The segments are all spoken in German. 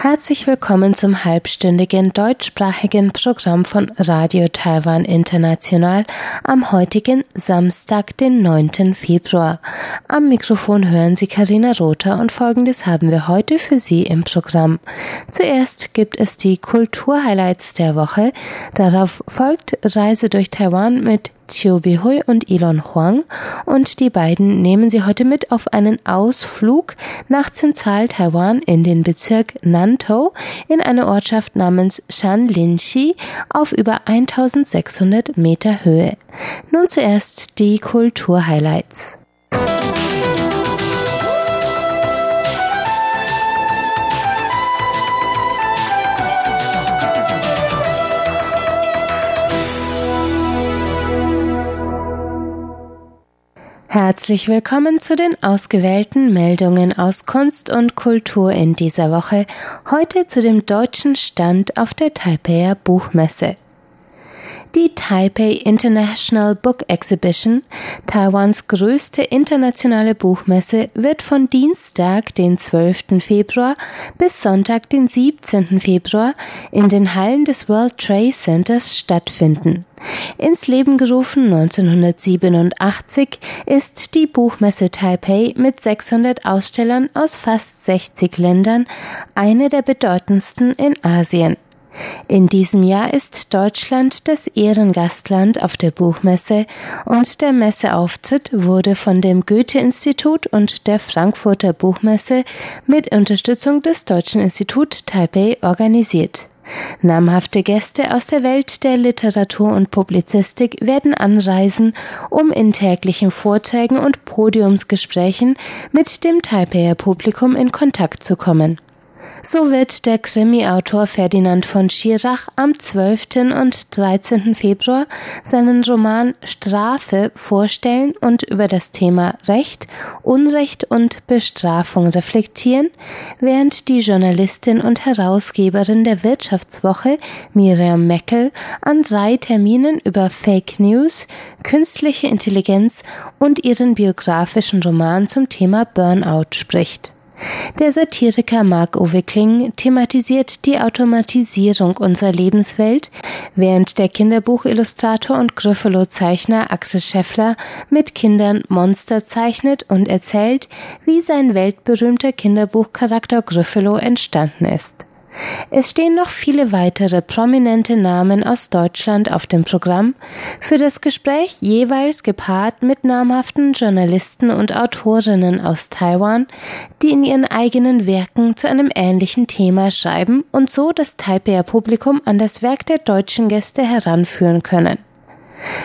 Herzlich willkommen zum halbstündigen deutschsprachigen Programm von Radio Taiwan International am heutigen Samstag, den 9. Februar. Am Mikrofon hören Sie Karina Rother und folgendes haben wir heute für Sie im Programm. Zuerst gibt es die Kulturhighlights der Woche. Darauf folgt Reise durch Taiwan mit Chiu Bihui und Elon Huang und die beiden nehmen sie heute mit auf einen Ausflug nach Zentral-Taiwan in den Bezirk Nantou in eine Ortschaft namens Shanlinxi auf über 1600 Meter Höhe. Nun zuerst die Kulturhighlights. Herzlich willkommen zu den ausgewählten Meldungen aus Kunst und Kultur in dieser Woche, heute zu dem deutschen Stand auf der Taipeier Buchmesse. Die Taipei International Book Exhibition, Taiwans größte internationale Buchmesse, wird von Dienstag, den 12. Februar bis Sonntag, den 17. Februar in den Hallen des World Trade Centers stattfinden. Ins Leben gerufen 1987 ist die Buchmesse Taipei mit 600 Ausstellern aus fast 60 Ländern eine der bedeutendsten in Asien. In diesem Jahr ist Deutschland das Ehrengastland auf der Buchmesse und der Messeauftritt wurde von dem Goethe-Institut und der Frankfurter Buchmesse mit Unterstützung des Deutschen Institut Taipei organisiert. Namhafte Gäste aus der Welt der Literatur und Publizistik werden anreisen, um in täglichen Vorträgen und Podiumsgesprächen mit dem Taipeier Publikum in Kontakt zu kommen. So wird der Krimi-Autor Ferdinand von Schirach am 12. und 13. Februar seinen Roman Strafe vorstellen und über das Thema Recht, Unrecht und Bestrafung reflektieren, während die Journalistin und Herausgeberin der Wirtschaftswoche Miriam Meckel an drei Terminen über Fake News, künstliche Intelligenz und ihren biografischen Roman zum Thema Burnout spricht. Der Satiriker Marc-Uwe Kling thematisiert die Automatisierung unserer Lebenswelt, während der Kinderbuchillustrator und Gryffalo-Zeichner Axel Scheffler mit Kindern Monster zeichnet und erzählt, wie sein weltberühmter Kinderbuchcharakter Gryffalo entstanden ist. Es stehen noch viele weitere prominente Namen aus Deutschland auf dem Programm, für das Gespräch jeweils gepaart mit namhaften Journalisten und Autorinnen aus Taiwan, die in ihren eigenen Werken zu einem ähnlichen Thema schreiben und so das Taipeier Publikum an das Werk der deutschen Gäste heranführen können.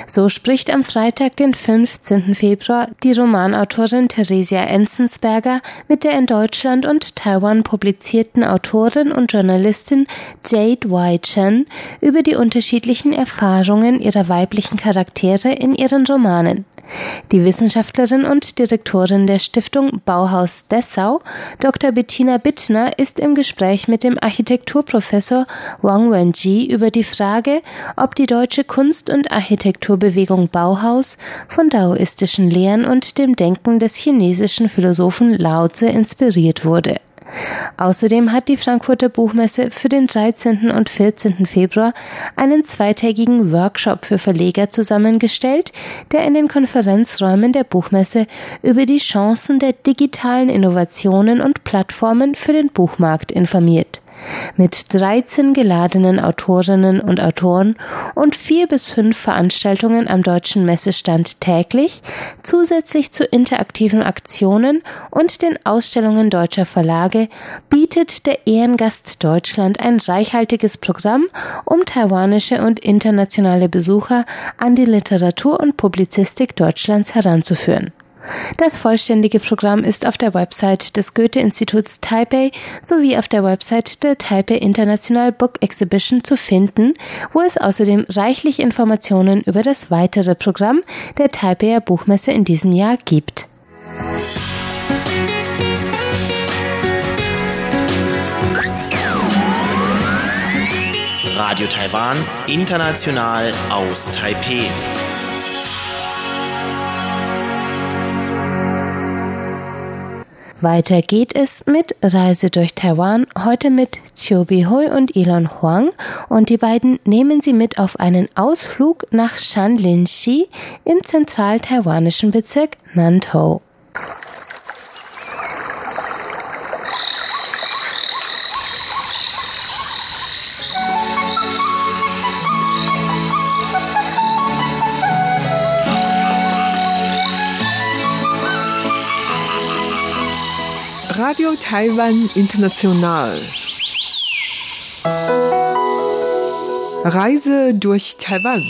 So spricht am Freitag, den 15. Februar, die Romanautorin Theresia Enzensberger mit der in Deutschland und Taiwan publizierten Autorin und Journalistin Jade Y. Chen über die unterschiedlichen Erfahrungen ihrer weiblichen Charaktere in ihren Romanen. Die Wissenschaftlerin und Direktorin der Stiftung Bauhaus Dessau, Dr. Bettina Bittner, ist im Gespräch mit dem Architekturprofessor Wang Wenji über die Frage, ob die deutsche Kunst- und Architekturbewegung Bauhaus von daoistischen Lehren und dem Denken des chinesischen Philosophen Lao Tse inspiriert wurde. Außerdem hat die Frankfurter Buchmesse für den 13. und 14. Februar einen zweitägigen Workshop für Verleger zusammengestellt, der in den Konferenzräumen der Buchmesse über die Chancen der digitalen Innovationen und Plattformen für den Buchmarkt informiert mit 13 geladenen Autorinnen und Autoren und vier bis fünf Veranstaltungen am deutschen Messestand täglich, zusätzlich zu interaktiven Aktionen und den Ausstellungen deutscher Verlage, bietet der Ehrengast Deutschland ein reichhaltiges Programm, um taiwanische und internationale Besucher an die Literatur und Publizistik Deutschlands heranzuführen. Das vollständige Programm ist auf der Website des Goethe-Instituts Taipei sowie auf der Website der Taipei International Book Exhibition zu finden, wo es außerdem reichlich Informationen über das weitere Programm der Taipeier Buchmesse in diesem Jahr gibt. Radio Taiwan, international aus Taipeh. Weiter geht es mit Reise durch Taiwan, heute mit Chiu Hui und Elon Huang und die beiden nehmen sie mit auf einen Ausflug nach Shanlinxi im zentral-taiwanischen Bezirk Nantou. Radio Taiwan International. Reise durch Taiwan.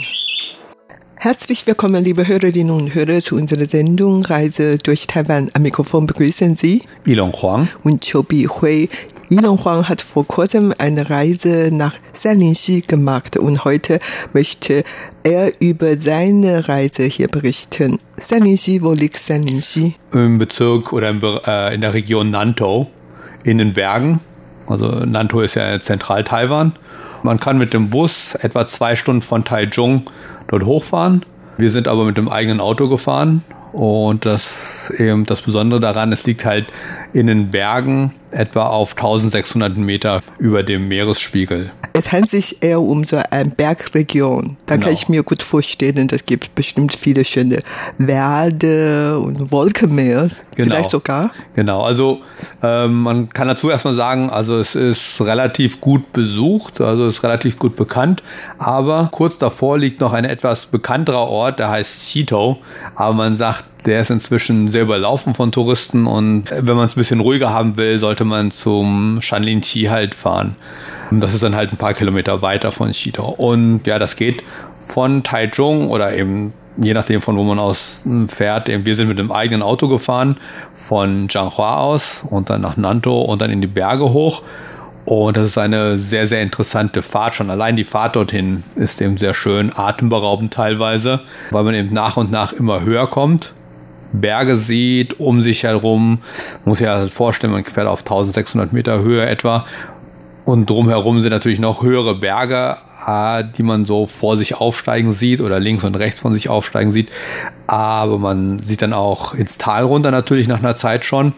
Herzlich willkommen, liebe Hörerinnen und Hörer, zu unserer Sendung Reise durch Taiwan. Am Mikrofon begrüßen Sie Ilon Huang und Chobi Hui. Ilon Huang hat vor kurzem eine Reise nach Sanlingxi gemacht und heute möchte er über seine Reise hier berichten. Sanlingxi, wo liegt Sanlingxi? Im Bezirk oder äh, in der Region Nantou in den Bergen. Also Nantou ist ja Zentral-Taiwan. Man kann mit dem Bus etwa zwei Stunden von Taichung dort hochfahren. Wir sind aber mit dem eigenen Auto gefahren und das eben das Besondere daran, es liegt halt in den Bergen etwa auf 1600 Meter über dem Meeresspiegel. Es handelt sich eher um so eine Bergregion. Da genau. kann ich mir gut vorstellen, das gibt bestimmt viele schöne Wälder und Wolkenmeer. Genau. Vielleicht sogar. Genau, also ähm, man kann dazu erstmal sagen, also es ist relativ gut besucht, also es ist relativ gut bekannt, aber kurz davor liegt noch ein etwas bekannterer Ort, der heißt Chito, aber man sagt, der ist inzwischen sehr überlaufen von Touristen und wenn man es ein bisschen ruhiger haben will, sollte man zum Shanlin Chi halt fahren. Und das ist dann halt ein paar Kilometer weiter von Chito. Und ja, das geht von Taichung oder eben je nachdem von wo man aus fährt. Wir sind mit dem eigenen Auto gefahren von Zhanghua aus und dann nach Nantou und dann in die Berge hoch. Und das ist eine sehr, sehr interessante Fahrt. Schon allein die Fahrt dorthin ist eben sehr schön, atemberaubend teilweise, weil man eben nach und nach immer höher kommt. Berge sieht um sich herum. Muss ja vorstellen, man fährt auf 1600 Meter Höhe etwa. Und drumherum sind natürlich noch höhere Berge, äh, die man so vor sich aufsteigen sieht oder links und rechts von sich aufsteigen sieht. Aber man sieht dann auch ins Tal runter natürlich nach einer Zeit schon.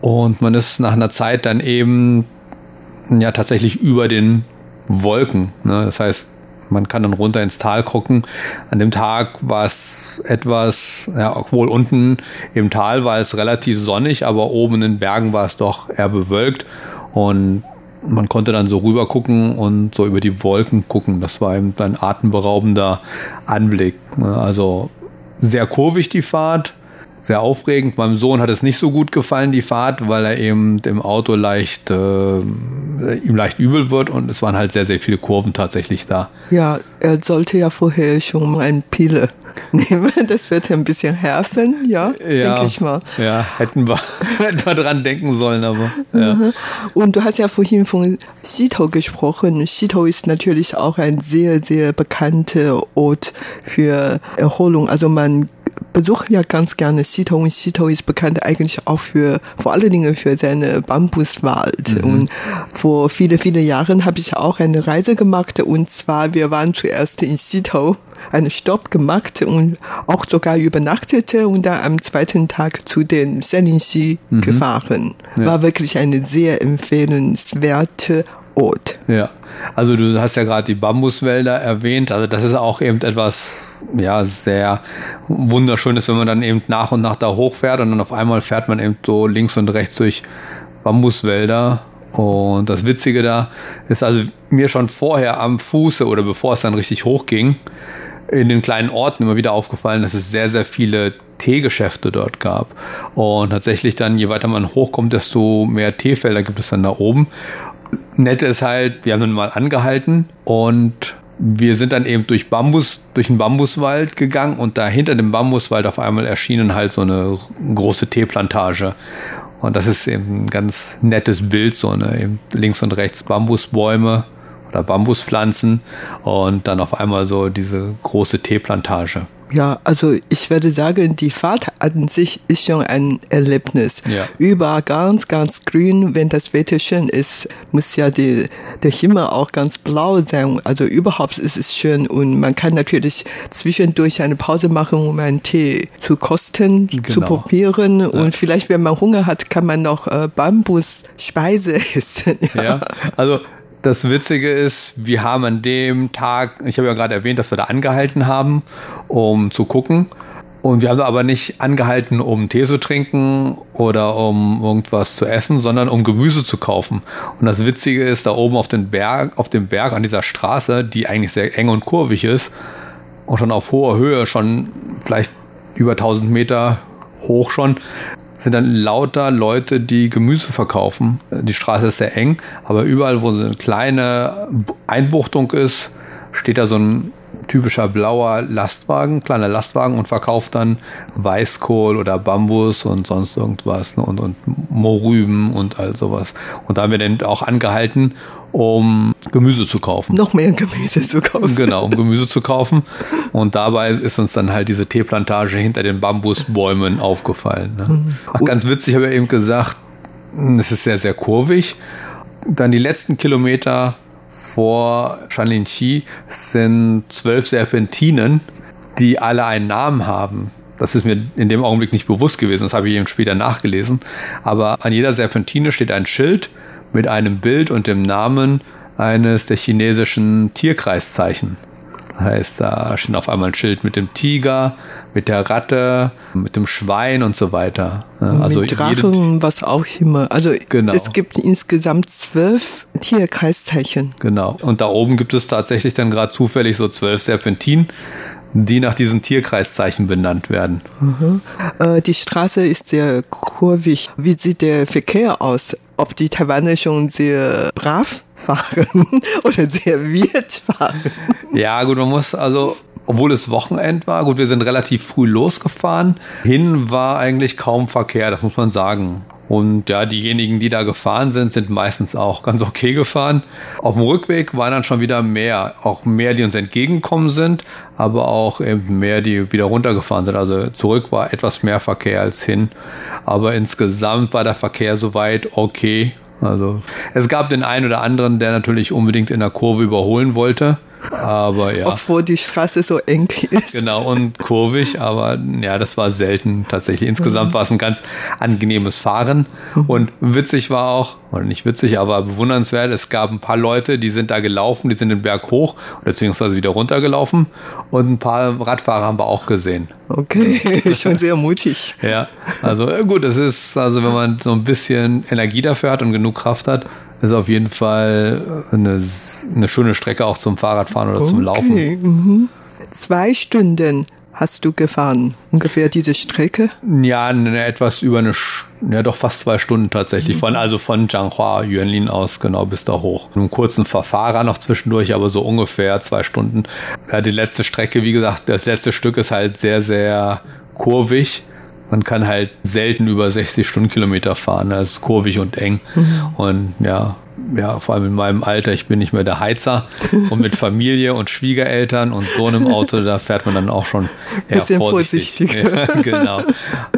Und man ist nach einer Zeit dann eben ja tatsächlich über den Wolken. Ne? Das heißt, man kann dann runter ins Tal gucken. An dem Tag war es etwas, ja, obwohl unten im Tal war es relativ sonnig, aber oben in den Bergen war es doch eher bewölkt. Und man konnte dann so rüber gucken und so über die Wolken gucken. Das war eben ein atemberaubender Anblick. Also sehr kurvig die Fahrt, sehr aufregend. Meinem Sohn hat es nicht so gut gefallen, die Fahrt, weil er eben im Auto leicht, äh, ihm leicht übel wird und es waren halt sehr, sehr viele Kurven tatsächlich da. Ja, er sollte ja vorher schon mal eine Pille nehmen. Das wird ein bisschen helfen, ja, ja denke ich mal. Ja, hätten wir, hätten wir dran denken sollen, aber. Ja. Mhm. Und du hast ja vorhin von Xito gesprochen. Xito ist natürlich auch ein sehr, sehr bekannter Ort für Erholung. Also man besuche ja ganz gerne Sito und Sito ist bekannt eigentlich auch für, vor allen Dingen für seine Bambuswald. Mhm. Und vor viele, viele Jahren habe ich auch eine Reise gemacht und zwar wir waren zuerst in Sito, einen Stopp gemacht und auch sogar übernachtete und dann am zweiten Tag zu den Seninxi mhm. gefahren. Ja. War wirklich eine sehr empfehlenswerte Ort. Ja, also du hast ja gerade die Bambuswälder erwähnt. Also das ist auch eben etwas, ja, sehr wunderschönes, wenn man dann eben nach und nach da hochfährt und dann auf einmal fährt man eben so links und rechts durch Bambuswälder. Und das Witzige da ist also mir schon vorher am Fuße oder bevor es dann richtig hochging, in den kleinen Orten immer wieder aufgefallen, dass es sehr, sehr viele Teegeschäfte dort gab. Und tatsächlich dann, je weiter man hochkommt, desto mehr Teefelder gibt es dann da oben. Nette ist halt, wir haben dann mal angehalten und wir sind dann eben durch Bambus, durch den Bambuswald gegangen und da hinter dem Bambuswald auf einmal erschienen halt so eine große Teeplantage. Und das ist eben ein ganz nettes Bild, so eine links und rechts Bambusbäume oder Bambuspflanzen und dann auf einmal so diese große Teeplantage. Ja, also ich würde sagen, die Fahrt an sich ist schon ein Erlebnis. Ja. Überall ganz, ganz grün. Wenn das Wetter schön ist, muss ja die, der Himmel auch ganz blau sein. Also überhaupt ist es schön und man kann natürlich zwischendurch eine Pause machen, um einen Tee zu kosten, zu Genau. probieren. Und vielleicht, wenn man Hunger hat, kann man noch äh, Bambusspeise essen. Ja, also das Witzige ist, wir haben an dem Tag, ich habe ja gerade erwähnt, dass wir da angehalten haben, um zu gucken. Und wir haben aber nicht angehalten, um Tee zu trinken oder um irgendwas zu essen, sondern um Gemüse zu kaufen. Und das Witzige ist, da oben auf, den Berg, auf dem Berg an dieser Straße, die eigentlich sehr eng und kurvig ist und schon auf hoher Höhe, schon vielleicht über 1000 Meter hoch schon, sind dann lauter Leute, die Gemüse verkaufen. Die Straße ist sehr eng, aber überall, wo so eine kleine Einbuchtung ist, steht da so ein typischer blauer Lastwagen, kleiner Lastwagen und verkauft dann Weißkohl oder Bambus und sonst irgendwas ne, und, und Mohrrüben und all sowas. Und da haben wir dann auch angehalten, um Gemüse zu kaufen. Noch mehr Gemüse zu kaufen. Genau, um Gemüse zu kaufen. Und dabei ist uns dann halt diese Teeplantage hinter den Bambusbäumen aufgefallen. Ne? Ach, ganz witzig, habe ich eben gesagt, es ist sehr, sehr kurvig. Dann die letzten Kilometer vor Shanlinqi sind zwölf Serpentinen, die alle einen Namen haben. Das ist mir in dem Augenblick nicht bewusst gewesen, das habe ich eben später nachgelesen. Aber an jeder Serpentine steht ein Schild mit einem Bild und dem Namen eines der chinesischen Tierkreiszeichen. Heißt, da steht auf einmal ein Schild mit dem Tiger, mit der Ratte, mit dem Schwein und so weiter. Also mit Drachen, was auch immer. Also Genau. es gibt insgesamt zwölf Tierkreiszeichen. Genau. Und da oben gibt es tatsächlich dann gerade zufällig so zwölf Serpentinen, die nach diesen Tierkreiszeichen benannt werden. Äh, die Straße ist sehr kurvig. Wie sieht der Verkehr aus? Ob die Taiwaner schon sehr brav fahren oder sehr wild fahren? Ja, gut, man muss also, obwohl es Wochenend war, gut, wir sind relativ früh losgefahren. Hin war eigentlich kaum Verkehr, das muss man sagen. Und ja, diejenigen, die da gefahren sind, sind meistens auch ganz okay gefahren. Auf dem Rückweg waren dann schon wieder mehr, auch mehr, die uns entgegengekommen sind, aber auch eben mehr, die wieder runtergefahren sind. Also zurück war etwas mehr Verkehr als hin. Aber insgesamt war der Verkehr soweit okay. Also es gab den einen oder anderen, der natürlich unbedingt in der Kurve überholen wollte. Aber ja. Obwohl die Straße so eng ist. Genau, und kurvig, aber ja, das war selten tatsächlich. Insgesamt war es ein ganz angenehmes Fahren. Und witzig war auch, oder nicht witzig, aber bewundernswert, es gab ein paar Leute, die sind da gelaufen, die sind den Berg hoch, beziehungsweise wieder runtergelaufen. Und ein paar Radfahrer haben wir auch gesehen. Okay, schon sehr mutig. Ja, also äh, gut, es ist, also wenn man so ein bisschen Energie dafür hat und genug Kraft hat, ist auf jeden Fall eine, eine schöne Strecke auch zum Fahrradfahren oder zum Laufen. Okay, mhm. Zwei Stunden hast du gefahren, ungefähr diese Strecke. Ja, eine, etwas über eine, ja doch fast zwei Stunden tatsächlich. Von, also von Zhanghua, Yuanlin aus, genau, bis da hoch. Einen kurzen Verfahrer noch zwischendurch, aber so ungefähr zwei Stunden. Ja, die letzte Strecke, wie gesagt, das letzte Stück ist halt sehr, sehr kurvig. Man kann halt selten über 60 Stundenkilometer fahren. Das ist kurvig und eng. Und ja, ja, vor allem in meinem Alter, ich bin nicht mehr der Heizer. Und mit Familie und Schwiegereltern und so einem Auto, da fährt man dann auch schon eher Bisschen vorsichtig. vorsichtig. Genau. äh,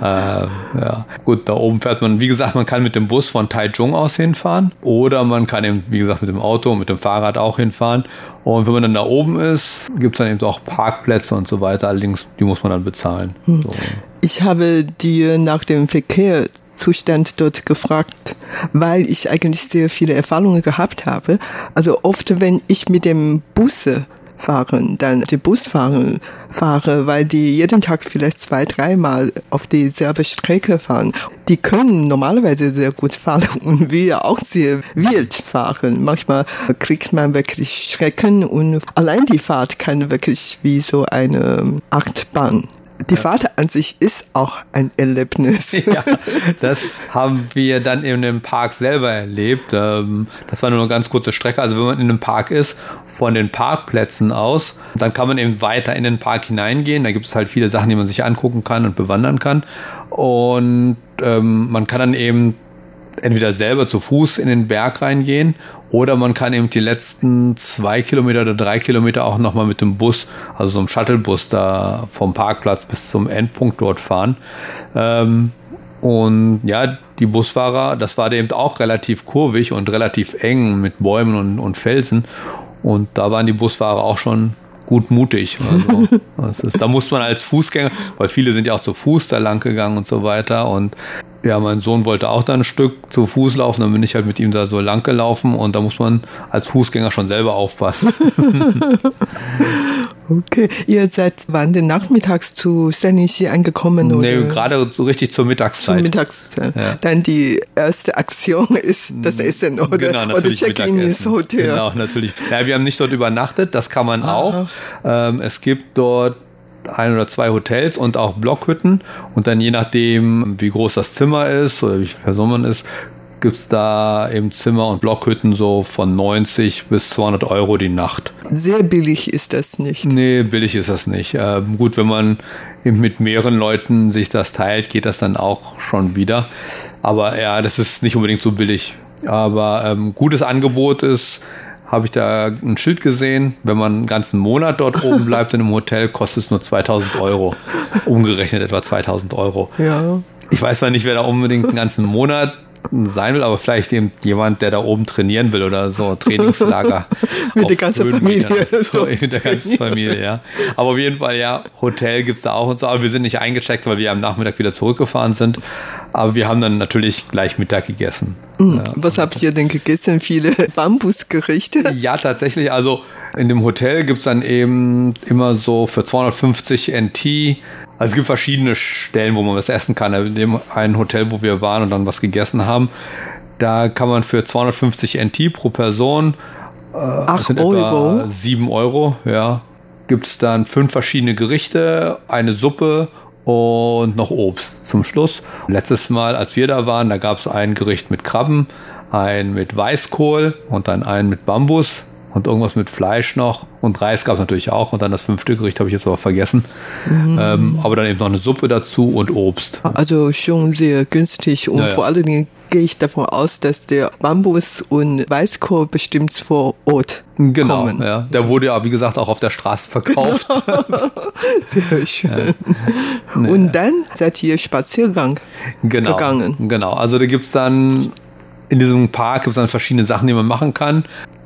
ja. Gut, da oben fährt man, wie gesagt, man kann mit dem Bus von Taichung aus hinfahren oder man kann eben, wie gesagt, mit dem Auto, mit dem Fahrrad auch hinfahren. Und wenn man dann da oben ist, gibt es dann eben auch Parkplätze und so weiter. Allerdings, die muss man dann bezahlen. So. Ich habe dir nach dem Verkehrszustand dort gefragt, weil ich eigentlich sehr viele Erfahrungen gehabt habe. Also oft, wenn ich mit dem Busse fahren, dann die Busfahrer fahre, weil die jeden Tag vielleicht zwei, dreimal auf dieselbe Strecke fahren. Die können normalerweise sehr gut fahren und wir auch sehr wild fahren. Manchmal kriegt man wirklich Schrecken und allein die Fahrt kann wirklich wie so eine Achterbahn. Die Fahrt an sich ist auch ein Erlebnis. ja, das haben wir dann in dem Park selber erlebt. Ähm, Das war nur eine ganz kurze Strecke. Also wenn man in einem Park ist, von den Parkplätzen aus, dann kann man eben weiter in den Park hineingehen. Da gibt es halt viele Sachen, die man sich angucken kann und bewandern kann. Und ähm, man kann dann eben entweder selber zu Fuß in den Berg reingehen oder man kann eben die letzten zwei Kilometer oder drei Kilometer auch nochmal mit dem Bus, also so einem Shuttlebus da vom Parkplatz bis zum Endpunkt dort fahren. Ähm, und ja, die Busfahrer, das war eben auch relativ kurvig und relativ eng mit Bäumen und, und Felsen. Und da waren die Busfahrer auch schon gut mutig. Also, ist, da muss man als Fußgänger, weil viele sind ja auch zu Fuß da lang gegangen und so weiter. Und ja, mein Sohn wollte auch da ein Stück zu Fuß laufen, dann bin ich halt mit ihm da so lang gelaufen und da muss man als Fußgänger schon selber aufpassen. okay, ihr seid wann denn nachmittags zu Senichi angekommen? Oder? Nee, gerade so richtig zur Mittagszeit. Zur Mittagszeit. Ja. Dann die erste Aktion ist das Essen oder, genau, oder Check-in ins Hotel. Genau, natürlich. Ja, wir haben nicht dort übernachtet, das kann man Aha. auch. Ähm, es gibt dort ein oder zwei Hotels und auch Blockhütten. Und dann je nachdem, wie groß das Zimmer ist oder wie viele Personen man ist, gibt es da eben Zimmer und Blockhütten so von 90 bis 200 Euro die Nacht. Sehr billig ist das nicht. Nee, billig ist das nicht. Ähm, gut, wenn man eben mit mehreren Leuten sich das teilt, geht das dann auch schon wieder. Aber ja, das ist nicht unbedingt so billig. Aber ähm, gutes Angebot ist, habe ich da ein Schild gesehen, wenn man einen ganzen Monat dort oben bleibt in einem Hotel, kostet es nur 2000 Euro. Umgerechnet etwa 2000 Euro. Ja. Ich weiß zwar nicht, wer da unbedingt einen ganzen Monat sein will, aber vielleicht eben jemand, der da oben trainieren will oder so Trainingslager. mit der ganzen Familie. So, mit der ganzen Familie, ja. Aber auf jeden Fall, ja, Hotel gibt es da auch und so, aber wir sind nicht eingecheckt, weil wir am Nachmittag wieder zurückgefahren sind. Aber wir haben dann natürlich gleich Mittag gegessen. Mhm. Ja. Was habt ihr denn gegessen? Viele Bambusgerichte? Ja, tatsächlich. Also in dem Hotel gibt es dann eben immer so für 250 NT also es gibt verschiedene Stellen, wo man was essen kann. In dem einen Hotel, wo wir waren und dann was gegessen haben, da kann man für 250 NT pro Person, äh, 8 Euro. etwa 7 Euro, ja, gibt es dann fünf verschiedene Gerichte, eine Suppe und noch Obst zum Schluss. Letztes Mal, als wir da waren, da gab es ein Gericht mit Krabben, ein mit Weißkohl und dann einen mit Bambus und irgendwas mit Fleisch noch und Reis gab es natürlich auch und dann das fünfte Gericht habe ich jetzt aber vergessen. Mhm. Ähm, aber dann eben noch eine Suppe dazu und Obst. Also schon sehr günstig und naja. vor allen Dingen gehe ich davon aus, dass der Bambus und Weißkohl bestimmt vor Ort Genau, kommen. ja. Der wurde ja, wie gesagt, auch auf der Straße verkauft. sehr schön. Ja. Und dann seid ihr Spaziergang genau, gegangen. Genau, also da gibt es dann in diesem Park gibt es dann verschiedene Sachen, die man machen kann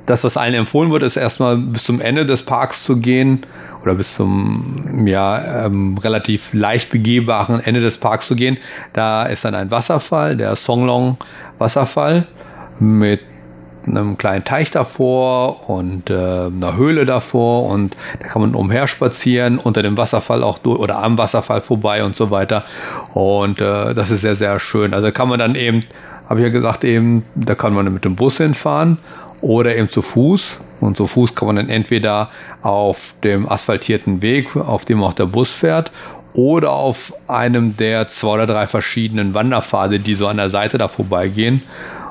das, was allen empfohlen wird, ist erstmal bis zum Ende des Parks zu gehen oder bis zum ja, ähm, relativ leicht begehbaren Ende des Parks zu gehen. Da ist dann ein Wasserfall, der Songlong Wasserfall mit einem kleinen Teich davor und äh, einer Höhle davor und da kann man umher spazieren, unter dem Wasserfall auch durch oder am Wasserfall vorbei und so weiter. Und äh, das ist sehr, sehr schön. Also kann man dann eben, habe ich ja gesagt, eben, da kann man mit dem Bus hinfahren oder eben zu Fuß. Und zu Fuß kann man dann entweder auf dem asphaltierten Weg, auf dem auch der Bus fährt, oder auf einem der zwei oder drei verschiedenen Wanderpfade, die so an der Seite da vorbeigehen.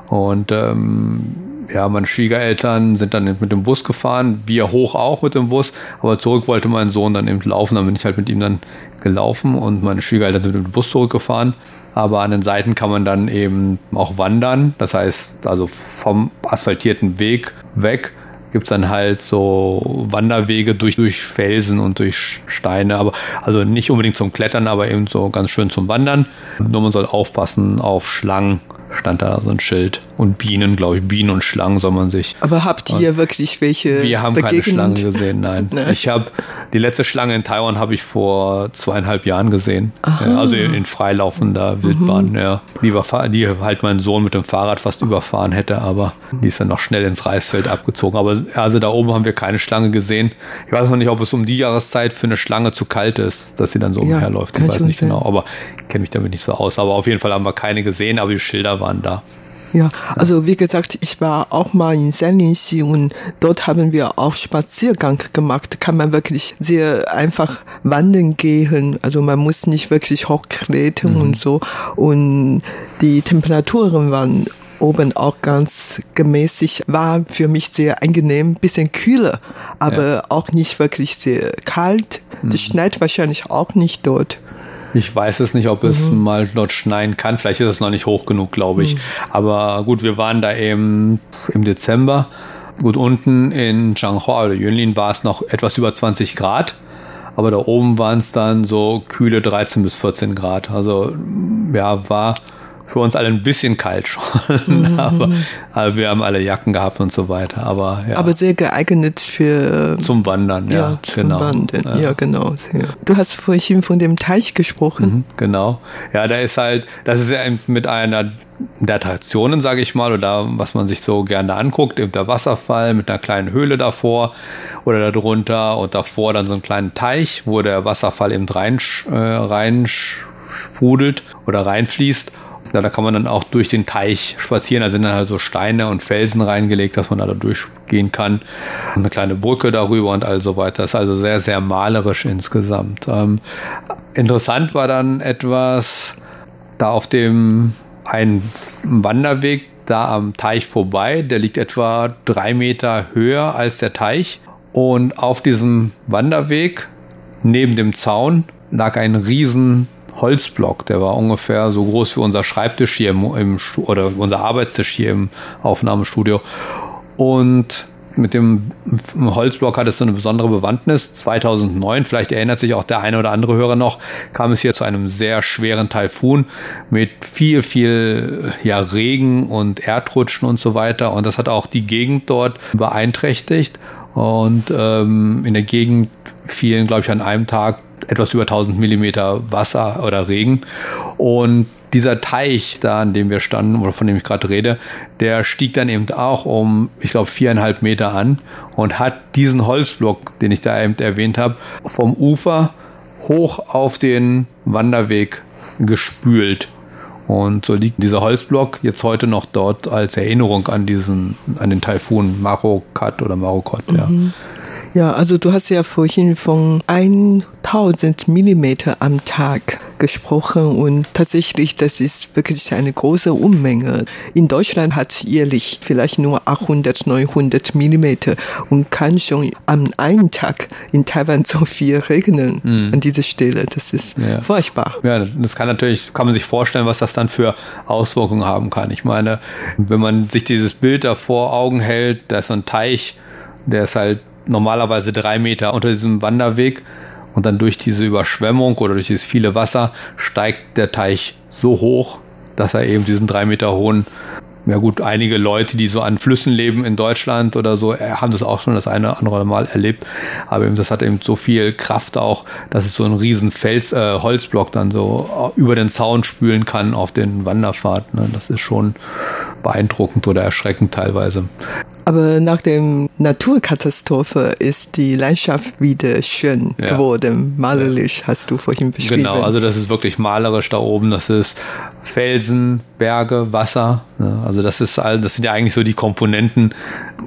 Und ähm, ja, meine Schwiegereltern sind dann mit dem Bus gefahren, wir hoch auch mit dem Bus, aber zurück wollte mein Sohn dann eben laufen, dann bin ich halt mit ihm dann gelaufen und meine Schwiegereltern sind mit dem Bus zurückgefahren. Aber an den Seiten kann man dann eben auch wandern, das heißt also vom asphaltierten Weg weg gibt es dann halt so Wanderwege durch, durch Felsen und durch Steine, aber also nicht unbedingt zum Klettern, aber eben so ganz schön zum Wandern. Nur man soll aufpassen auf Schlangen stand da so ein Schild. Und Bienen, glaube ich, Bienen und Schlangen soll man sich. Aber habt ihr wirklich welche? Wir haben begegnet? keine Schlangen gesehen, nein. nein. Ich habe die letzte Schlange in Taiwan habe ich vor zweieinhalb Jahren gesehen. Ja, also in freilaufender Wildbahn. Mhm. Ja. Die, war, die halt mein Sohn mit dem Fahrrad fast überfahren hätte, aber die ist dann noch schnell ins Reisfeld abgezogen. Aber also da oben haben wir keine Schlange gesehen. Ich weiß noch nicht, ob es um die Jahreszeit für eine Schlange zu kalt ist, dass sie dann so ja, umherläuft. Ich weiß nicht genau, aber ich kenne mich damit nicht so aus. Aber auf jeden Fall haben wir keine gesehen, aber die Schilder waren da. Ja, also wie gesagt, ich war auch mal in Sanlingxi und dort haben wir auch Spaziergang gemacht. Kann man wirklich sehr einfach wandern gehen. Also man muss nicht wirklich hochklettern mhm. und so. Und die Temperaturen waren oben auch ganz gemäßig, war für mich sehr angenehm, bisschen kühler, aber ja. auch nicht wirklich sehr kalt. Mhm. Das schneit wahrscheinlich auch nicht dort. Ich weiß es nicht, ob es mhm. mal dort schneien kann. Vielleicht ist es noch nicht hoch genug, glaube ich. Mhm. Aber gut, wir waren da eben im Dezember. Gut, unten in Changhua oder Yunlin war es noch etwas über 20 Grad. Aber da oben waren es dann so kühle 13 bis 14 Grad. Also ja, war für uns alle ein bisschen kalt schon. Mhm. aber, aber, wir haben alle Jacken gehabt und so weiter. Aber, ja. aber sehr geeignet für zum Wandern, ja, ja zum genau. Wandern. Ja. ja genau. Du hast vorhin von dem Teich gesprochen. Mhm, genau. Ja, da ist halt, das ist ja mit einer der Attraktionen, sage ich mal, oder was man sich so gerne anguckt, eben der Wasserfall mit einer kleinen Höhle davor oder darunter und davor dann so einen kleinen Teich, wo der Wasserfall eben rein, äh, rein sprudelt oder reinfließt. Ja, da kann man dann auch durch den Teich spazieren. Da sind dann halt so Steine und Felsen reingelegt, dass man da durchgehen kann. Eine kleine Brücke darüber und all so weiter. Das ist also sehr, sehr malerisch insgesamt. Ähm, interessant war dann etwas, da auf dem einen Wanderweg da am Teich vorbei. Der liegt etwa drei Meter höher als der Teich. Und auf diesem Wanderweg neben dem Zaun lag ein riesen Holzblock, der war ungefähr so groß wie unser Schreibtisch hier im, im oder unser Arbeitstisch hier im Aufnahmestudio. Und mit dem Holzblock hat es so eine besondere Bewandtnis. 2009, vielleicht erinnert sich auch der eine oder andere Hörer noch, kam es hier zu einem sehr schweren Taifun mit viel, viel ja, Regen und Erdrutschen und so weiter. Und das hat auch die Gegend dort beeinträchtigt. Und ähm, in der Gegend fielen, glaube ich, an einem Tag etwas über 1000 Millimeter Wasser oder Regen. Und dieser Teich da, an dem wir standen oder von dem ich gerade rede, der stieg dann eben auch um, ich glaube, viereinhalb Meter an und hat diesen Holzblock, den ich da eben erwähnt habe, vom Ufer hoch auf den Wanderweg gespült. Und so liegt dieser Holzblock jetzt heute noch dort als Erinnerung an diesen, an den Taifun Marokat oder Marokot. Mhm. Ja, also du hast ja vorhin von 1000 Millimeter am Tag gesprochen und tatsächlich, das ist wirklich eine große Unmenge. In Deutschland hat jährlich vielleicht nur 800, 900 Millimeter und kann schon am einen Tag in Taiwan so viel regnen mhm. an dieser Stelle. Das ist ja. furchtbar. Ja, das kann natürlich, kann man sich vorstellen, was das dann für Auswirkungen haben kann. Ich meine, wenn man sich dieses Bild da vor Augen hält, da ist so ein Teich, der ist halt normalerweise drei Meter unter diesem Wanderweg und dann durch diese Überschwemmung oder durch dieses viele Wasser steigt der Teich so hoch, dass er eben diesen drei Meter hohen ja gut, einige Leute, die so an Flüssen leben in Deutschland oder so, äh, haben das auch schon das eine oder andere Mal erlebt. Aber eben, das hat eben so viel Kraft auch, dass es so einen riesen Fels, äh, Holzblock dann so äh, über den Zaun spülen kann auf den Wanderpfad. Ne? Das ist schon beeindruckend oder erschreckend teilweise. Aber nach der Naturkatastrophe ist die Landschaft wieder schön ja. geworden. Malerisch hast du vorhin beschrieben. Genau, also das ist wirklich malerisch da oben. Das ist Felsen, Berge, Wasser. Also das ist das sind ja eigentlich so die Komponenten,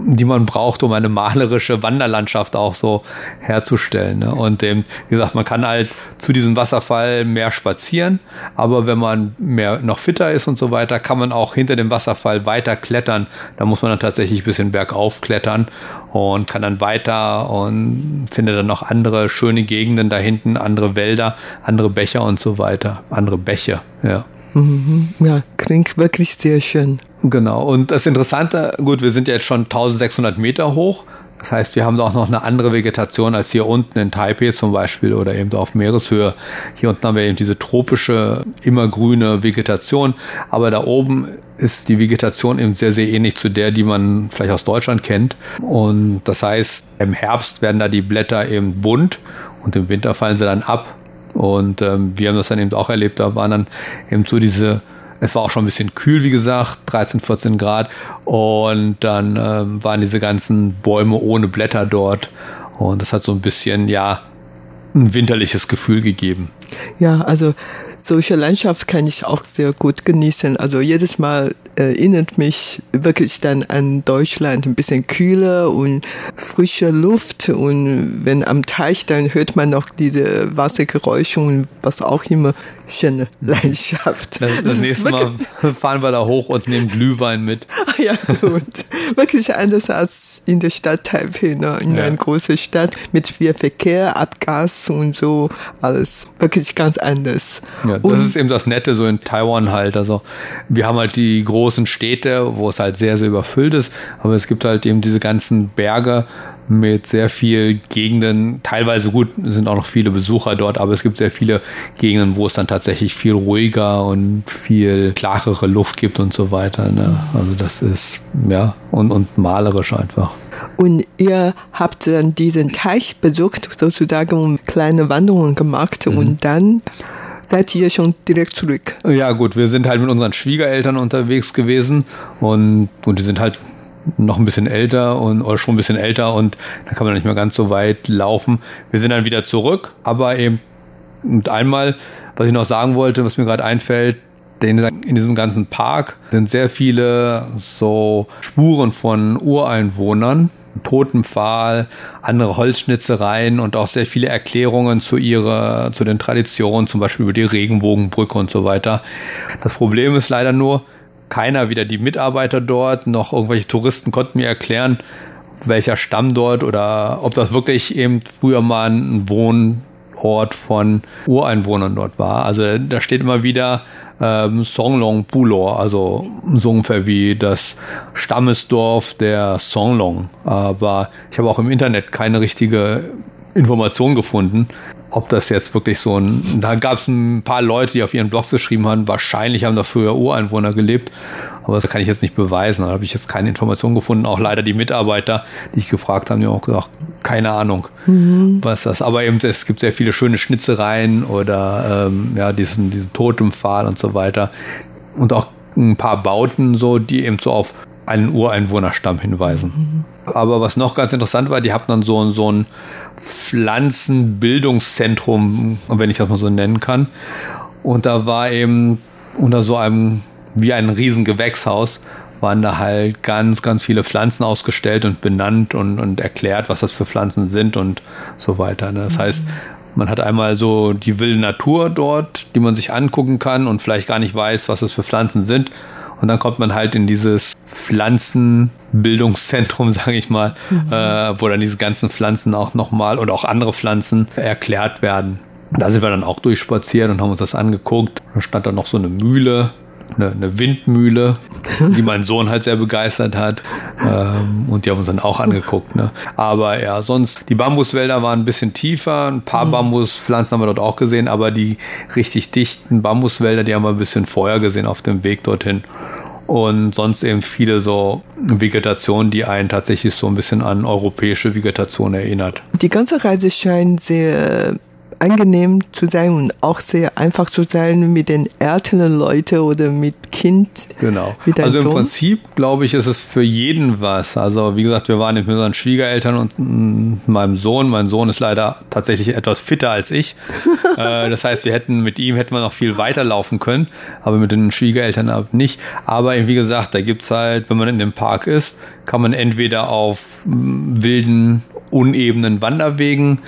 die man braucht, um eine malerische Wanderlandschaft auch so herzustellen. Ne? Und wie gesagt, man kann halt zu diesem Wasserfall mehr spazieren, aber wenn man mehr noch fitter ist und so weiter, kann man auch hinter dem Wasserfall weiter klettern. Da muss man dann tatsächlich ein bisschen bergauf klettern und kann dann weiter und findet dann noch andere schöne Gegenden da hinten, andere Wälder, andere Bäche und so weiter, andere Bäche, ja. Mhm. Ja, klingt wirklich sehr schön. Genau. Und das Interessante, gut, wir sind ja jetzt schon 1600 Meter hoch. Das heißt, wir haben auch noch eine andere Vegetation als hier unten in Taipei zum Beispiel oder eben auf Meereshöhe. Hier unten haben wir eben diese tropische, immergrüne Vegetation. Aber da oben ist die Vegetation eben sehr, sehr ähnlich zu der, die man vielleicht aus Deutschland kennt. Und das heißt, im Herbst werden da die Blätter eben bunt und im Winter fallen sie dann ab. Und ähm, wir haben das dann eben auch erlebt. Da waren dann eben so diese es war auch schon ein bisschen kühl, wie gesagt, 13, 14 Grad. Und dann ähm, waren diese ganzen Bäume ohne Blätter dort. Und das hat so ein bisschen, ja, ein winterliches Gefühl gegeben. Ja, also solche Landschaft kann ich auch sehr gut genießen. Also jedes Mal erinnert mich wirklich dann an Deutschland. Ein bisschen kühler und frische Luft. Und wenn am Teich, dann hört man noch diese Wassergeräusche und was auch immer. Schöne Landschaft. Das, das, das nächste Mal fahren wir da hoch und nehmen Glühwein mit. Ja, gut. Wirklich anders als in der Stadt Taipei, ne? in ja. einer großen Stadt mit viel Verkehr, Abgas und so. Alles wirklich ganz anders. Ja, das und, ist eben das Nette so in Taiwan halt. Also wir haben halt die großen Städte, wo es halt sehr, sehr überfüllt ist, aber es gibt halt eben diese ganzen Berge mit sehr viel Gegenden, teilweise gut, sind auch noch viele Besucher dort, aber es gibt sehr viele Gegenden, wo es dann tatsächlich viel ruhiger und viel klarere Luft gibt und so weiter. Ne? Also das ist, ja, und, und malerisch einfach. Und ihr habt dann diesen Teich besucht, sozusagen und kleine Wanderungen gemacht mhm. und dann seid ihr schon direkt zurück? Ja, gut, wir sind halt mit unseren Schwiegereltern unterwegs gewesen und, und die sind halt noch ein bisschen älter und oder schon ein bisschen älter und da kann man nicht mehr ganz so weit laufen. Wir sind dann wieder zurück, aber eben mit einmal, was ich noch sagen wollte, was mir gerade einfällt, in diesem ganzen Park sind sehr viele so Spuren von Ureinwohnern, Totenpfahl, andere Holzschnitzereien und auch sehr viele Erklärungen zu ihrer, zu den Traditionen, zum Beispiel über die Regenbogenbrücke und so weiter. Das Problem ist leider nur, keiner, weder die Mitarbeiter dort noch irgendwelche Touristen konnten mir erklären, welcher Stamm dort oder ob das wirklich eben früher mal ein Wohnort von Ureinwohnern dort war. Also da steht immer wieder ähm, Songlong Bulor, also so ungefähr wie das Stammesdorf der Songlong. Aber ich habe auch im Internet keine richtige Information gefunden, ob das jetzt wirklich so ein. Da gab es ein paar Leute, die auf ihren Blogs geschrieben haben, wahrscheinlich haben da früher Ureinwohner gelebt, aber das kann ich jetzt nicht beweisen. Da habe ich jetzt keine Information gefunden. Auch leider die Mitarbeiter, die ich gefragt habe, die haben auch gesagt, keine Ahnung, mhm. was das. Aber eben es gibt sehr viele schöne Schnitzereien oder ähm, ja diesen, diesen Totempfahl und so weiter und auch ein paar Bauten so, die eben so auf einen Ureinwohnerstamm hinweisen. Mhm. Aber was noch ganz interessant war, die hatten dann so, so ein Pflanzenbildungszentrum, wenn ich das mal so nennen kann. Und da war eben unter so einem, wie ein riesen Gewächshaus, waren da halt ganz, ganz viele Pflanzen ausgestellt und benannt und, und erklärt, was das für Pflanzen sind und so weiter. Ne? Das mhm. heißt, man hat einmal so die wilde Natur dort, die man sich angucken kann und vielleicht gar nicht weiß, was das für Pflanzen sind. Und dann kommt man halt in dieses Pflanzenbildungszentrum, sage ich mal, mhm. äh, wo dann diese ganzen Pflanzen auch nochmal und auch andere Pflanzen erklärt werden. Da sind wir dann auch durchspaziert und haben uns das angeguckt. Da stand dann noch so eine Mühle eine, eine Windmühle, die mein Sohn halt sehr begeistert hat. Ähm, und die haben uns dann auch angeguckt. Ne? Aber ja, sonst, die Bambuswälder waren ein bisschen tiefer. Ein paar mhm. Bambuspflanzen haben wir dort auch gesehen, aber die richtig dichten Bambuswälder, die haben wir ein bisschen vorher gesehen auf dem Weg dorthin. Und sonst eben viele so Vegetation, die einen tatsächlich so ein bisschen an europäische Vegetation erinnert. Die ganze Reise scheint sehr angenehm zu sein und auch sehr einfach zu sein mit den älteren Leuten oder mit Kind. Genau. Also im Sohn. Prinzip, glaube ich, ist es für jeden was. Also wie gesagt, wir waren mit unseren Schwiegereltern und mm, meinem Sohn. Mein Sohn ist leider tatsächlich etwas fitter als ich. Äh, das heißt, wir hätten mit ihm hätten wir noch viel weiter laufen können, aber mit den Schwiegereltern nicht. Aber wie gesagt, da gibt es halt, wenn man in dem Park ist, kann man entweder auf mm, wilden, unebenen Wanderwegen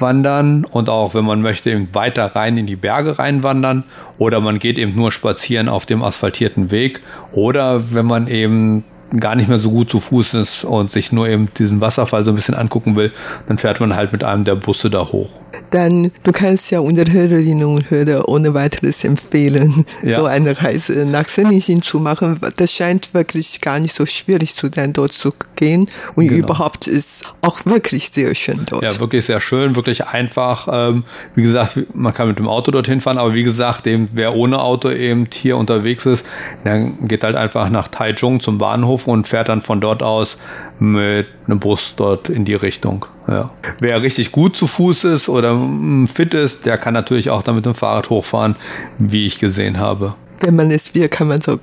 wandern und auch, wenn man möchte, eben weiter rein in die Berge reinwandern oder man geht eben nur spazieren auf dem asphaltierten Weg oder wenn man eben gar nicht mehr so gut zu Fuß ist und sich nur eben diesen Wasserfall so ein bisschen angucken will, dann fährt man halt mit einem der Busse da hoch dann du kannst ja unsere Hörerinnen und Hörer ohne weiteres empfehlen, ja. so eine Reise nach Sennishin zu machen. Das scheint wirklich gar nicht so schwierig zu sein, dort zu gehen. Und genau. überhaupt ist auch wirklich sehr schön dort. Ja, wirklich sehr schön, wirklich einfach. Ähm, wie gesagt, man kann mit dem Auto dorthin fahren, aber wie gesagt, eben, wer ohne Auto eben hier unterwegs ist, dann geht halt einfach nach Taichung zum Bahnhof und fährt dann von dort aus mit einem Bus dort in die Richtung. Ja. Wer richtig gut zu Fuß ist oder mm, fit ist, der kann natürlich auch damit dem Fahrrad hochfahren, wie ich gesehen habe. Wenn man es will, kann man so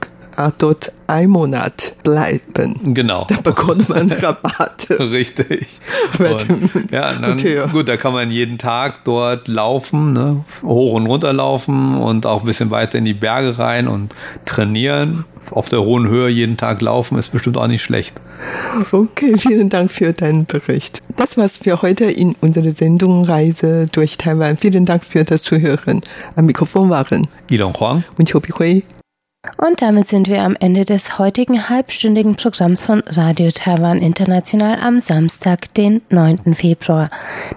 dort ein Monat bleiben. Genau. Da bekommt man Rabatte. Richtig. Und, ja, dann, gut, da kann man jeden Tag dort laufen, ne? hoch und runter laufen und auch ein bisschen weiter in die Berge rein und trainieren. Auf der hohen Höhe jeden Tag laufen ist bestimmt auch nicht schlecht. Okay, vielen Dank für deinen Bericht. Das war's für heute in unserer Sendung Reise durch Taiwan. Vielen Dank für das Zuhören. Am Mikrofon waren Ilon Huang und Chobi Hui. Und damit sind wir am Ende des heutigen halbstündigen Programms von Radio Taiwan International am Samstag, den 9. Februar.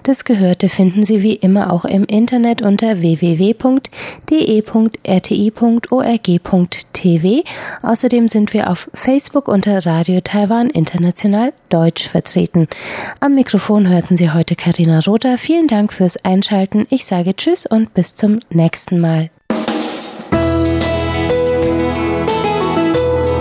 Das Gehörte finden Sie wie immer auch im Internet unter www.de.rti.org.tv. Außerdem sind wir auf Facebook unter Radio Taiwan International Deutsch vertreten. Am Mikrofon hörten Sie heute Karina Rother. Vielen Dank fürs Einschalten. Ich sage Tschüss und bis zum nächsten Mal.